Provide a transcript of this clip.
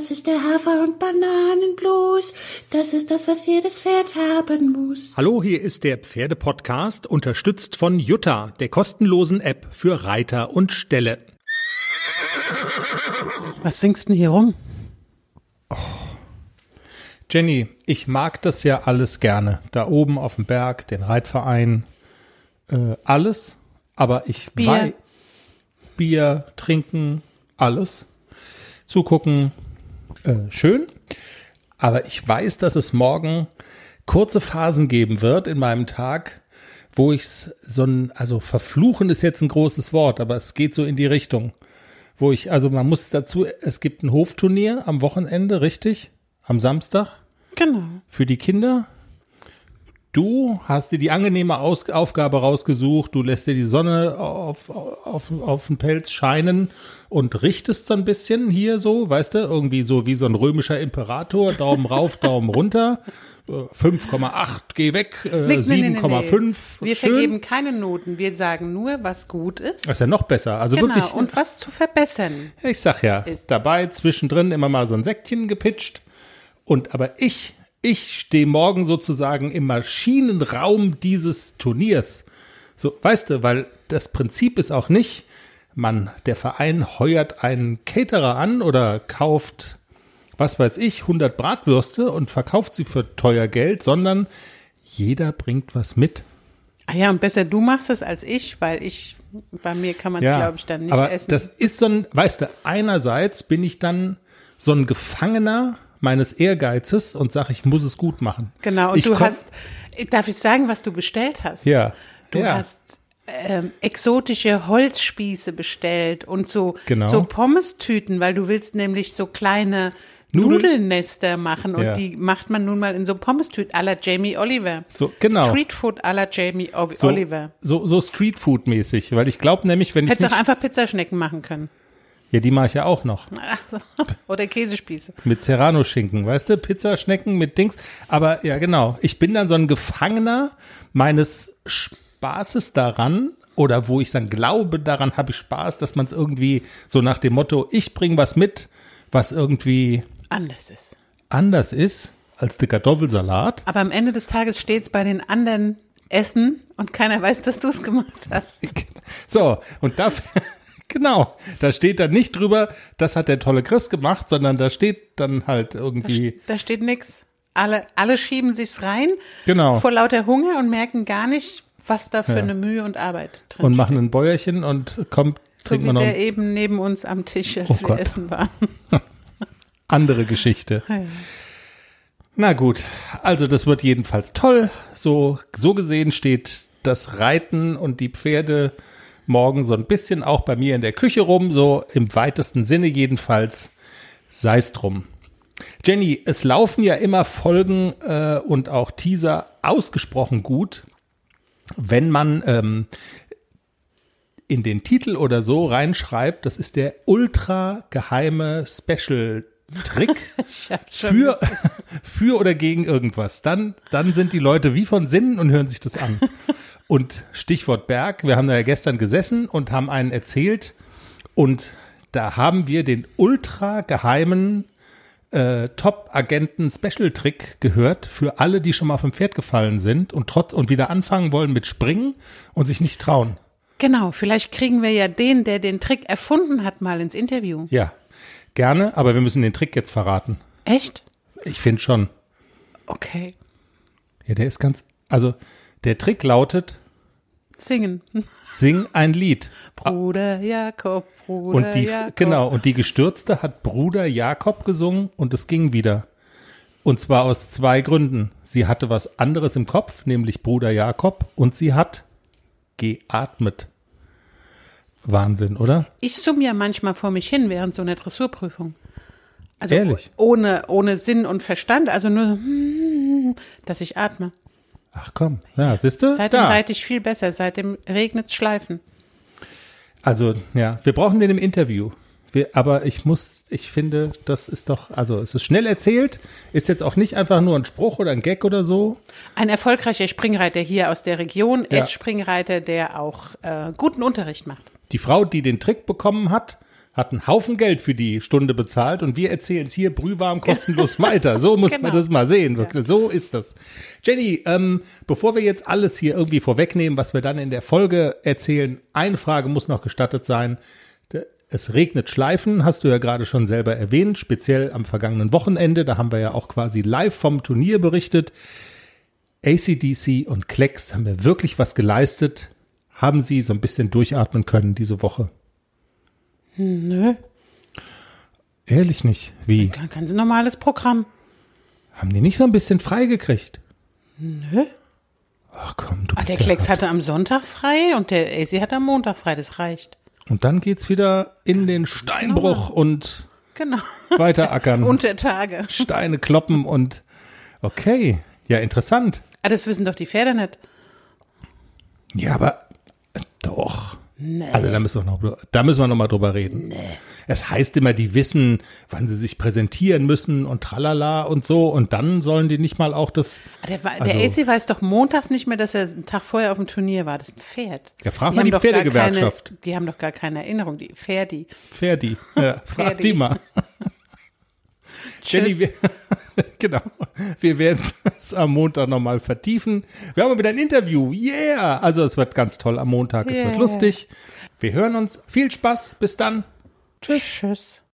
Das ist der Hafer- und Bananenblues. Das ist das, was jedes Pferd haben muss. Hallo, hier ist der Pferdepodcast, unterstützt von Jutta, der kostenlosen App für Reiter und Ställe. Was singst du denn hier rum? Jenny, ich mag das ja alles gerne. Da oben auf dem Berg, den Reitverein, äh, alles. Aber ich Bier. Bier, trinken, alles. Zugucken, äh, schön. Aber ich weiß, dass es morgen kurze Phasen geben wird in meinem Tag, wo ich so ein, also verfluchen ist jetzt ein großes Wort, aber es geht so in die Richtung. Wo ich, also man muss dazu, es gibt ein Hofturnier am Wochenende, richtig? Am Samstag Genau. für die Kinder. Du hast dir die angenehme Aus Aufgabe rausgesucht. Du lässt dir die Sonne auf, auf, auf den Pelz scheinen und richtest so ein bisschen hier so, weißt du, irgendwie so wie so ein römischer Imperator. Daumen rauf, Daumen runter. Äh, 5,8, geh weg. Äh, Nee, nee, nee, 7,5. Wir schön. vergeben keine Noten. Wir sagen nur, was gut ist. Das ist ja noch besser. Also genau. wirklich. Und was zu verbessern. Ich sag ja, ist. dabei zwischendrin immer mal so ein Säckchen gepitcht. Und aber ich, ich stehe morgen sozusagen im Maschinenraum dieses Turniers. So, weißt du, weil das Prinzip ist auch nicht, man, der Verein heuert einen Caterer an oder kauft, was weiß ich, 100 Bratwürste und verkauft sie für teuer Geld, sondern jeder bringt was mit. Ah ja, und besser du machst es als ich, weil ich, bei mir kann man es, glaube ich, dann nicht aber essen. das ist so ein, weißt du, einerseits bin ich dann so ein Gefangener meines Ehrgeizes und sage, ich muss es gut machen. genau, und ich du hast, darf ich sagen, was du bestellt hast? Ja. Du ja. hast ähm, exotische Holzspieße bestellt und so, Genau. so Pommes-Tüten, weil du willst nämlich so kleine Nudeln? Nudellnester machen und Ja. die macht man nun mal in so Pommes-Tüten à la Jamie Oliver. So, genau. Streetfood à la Jamie O- so, Oliver. So, so Streetfood-mäßig, weil ich glaube nämlich, wenn ich Hättest nicht, auch einfach Pizzaschnecken machen können. Ja, die mache ich ja auch noch so. Oder Käsespieße. mit Serrano-Schinken, weißt du, Pizzaschnecken mit Dings. Aber ja, genau, ich bin dann so ein Gefangener meines Spaßes daran. Oder wo ich dann glaube, daran habe ich Spaß, dass man es irgendwie so nach dem Motto, ich bringe was mit, was irgendwie Anders ist. anders ist als der Kartoffelsalat. Aber am Ende des Tages steht es bei den anderen Essen und keiner weiß, dass du es gemacht hast. So, und da, genau, da steht dann nicht drüber, das hat der tolle Chris gemacht, sondern da steht dann halt irgendwie, Da steht nix. Alle, alle schieben sich's rein genau, vor lauter Hunger und merken gar nicht, was da für Ja. eine Mühe und Arbeit drin und steht. machen ein Bäuerchen und kommt, So wie wir noch der eben neben uns am Tisch, als Oh wir Gott. essen waren. andere Geschichte. Ja. Na gut, also das wird jedenfalls toll. So, so gesehen steht das Reiten und die Pferde morgen so ein bisschen auch bei mir in der Küche rum, so im weitesten Sinne jedenfalls. Sei's drum. Jenny, es laufen ja immer Folgen äh, und auch Teaser ausgesprochen gut, wenn man ähm, in den Titel oder so reinschreibt, das ist der ultra geheime Special Trick für, für oder gegen irgendwas. Dann, dann sind die Leute wie von Sinnen und hören sich das an. Und Stichwort Berg, wir haben da ja gestern gesessen und haben einen erzählt und da haben wir den ultra geheimen äh, Top-Agenten-Special-Trick gehört für alle, die schon mal auf dem Pferd gefallen sind und trotz und wieder anfangen wollen mit Springen und sich nicht trauen. Genau, vielleicht kriegen wir ja den, der den Trick erfunden hat, mal ins Interview. Ja, gerne, aber wir müssen den Trick jetzt verraten. Echt? Ich finde schon. Okay. Ja, der ist ganz, also der Trick lautet, Singen. sing ein Lied. Bruder Jakob, Bruder Und die, Jakob. genau, und die Gestürzte hat Bruder Jakob gesungen und es ging wieder. Und zwar aus zwei Gründen. Sie hatte was anderes im Kopf, nämlich Bruder Jakob, und sie hat geatmet. Wahnsinn, oder? Ich summe ja manchmal vor mich hin während so einer Dressurprüfung. Also Ehrlich? ohne, ohne Sinn und Verstand, also nur, hm, dass ich atme. Ach komm, ja, siehst du? Seitdem Da. reite ich viel besser, seitdem regnet Schleifen. Also, ja, wir brauchen den im Interview. Wir, aber ich muss, ich finde, das ist doch, also es ist schnell erzählt, ist jetzt auch nicht einfach nur ein Spruch oder ein Gag oder so. Ein erfolgreicher Springreiter hier aus der Region, Ja. S-Springreiter, der auch äh, guten Unterricht macht. Die Frau, die den Trick bekommen hat, hat einen Haufen Geld für die Stunde bezahlt und wir erzählen es hier brühwarm kostenlos weiter. So muss man Genau. das mal sehen. Wirklich. So ist das. Jenny, ähm, bevor wir jetzt alles hier irgendwie vorwegnehmen, was wir dann in der Folge erzählen, eine Frage muss noch gestattet sein. Es regnet Schleifen, hast du ja gerade schon selber erwähnt, speziell am vergangenen Wochenende. Da haben wir ja auch quasi live vom Turnier berichtet. ACDC und Klecks haben wir wirklich was geleistet. Haben sie so ein bisschen durchatmen können diese Woche? Nö, Ehrlich nicht. Wie? ganz, ganz normales Programm. Haben die nicht so ein bisschen frei gekriegt? Nö. Ach komm, du bist der Klecks hatte am Sonntag frei und der AC hatte am Montag frei, das reicht. Und dann geht's wieder in den Steinbruch und Genau. weiter ackern. Unter Tage. Steine kloppen und okay. Ja, interessant. Ah, das wissen doch die Pferde nicht. Ja, aber doch. Also da müssen wir noch, da müssen wir noch mal drüber reden. Es heißt immer, die wissen, wann sie sich präsentieren müssen und tralala und so und dann sollen die nicht mal auch das. Ah, Der, wa- Also- der AC weiß doch montags nicht mehr, dass er einen Tag vorher auf dem Turnier war. Das ist ein Pferd. Ja, frag Die mal die Pferdegewerkschaft. Keine, die haben doch gar keine Erinnerung, die Pferdi. Ferdi. Ja, frag Ferdi. die mal. Jenny, genau. Wir werden das am Montag nochmal vertiefen. Wir haben wieder ein Interview. Yeah! Also es wird ganz toll am Montag. Es wird Yeah. lustig. Wir hören uns. Viel Spaß. Bis dann. Tschüss. Tschüss.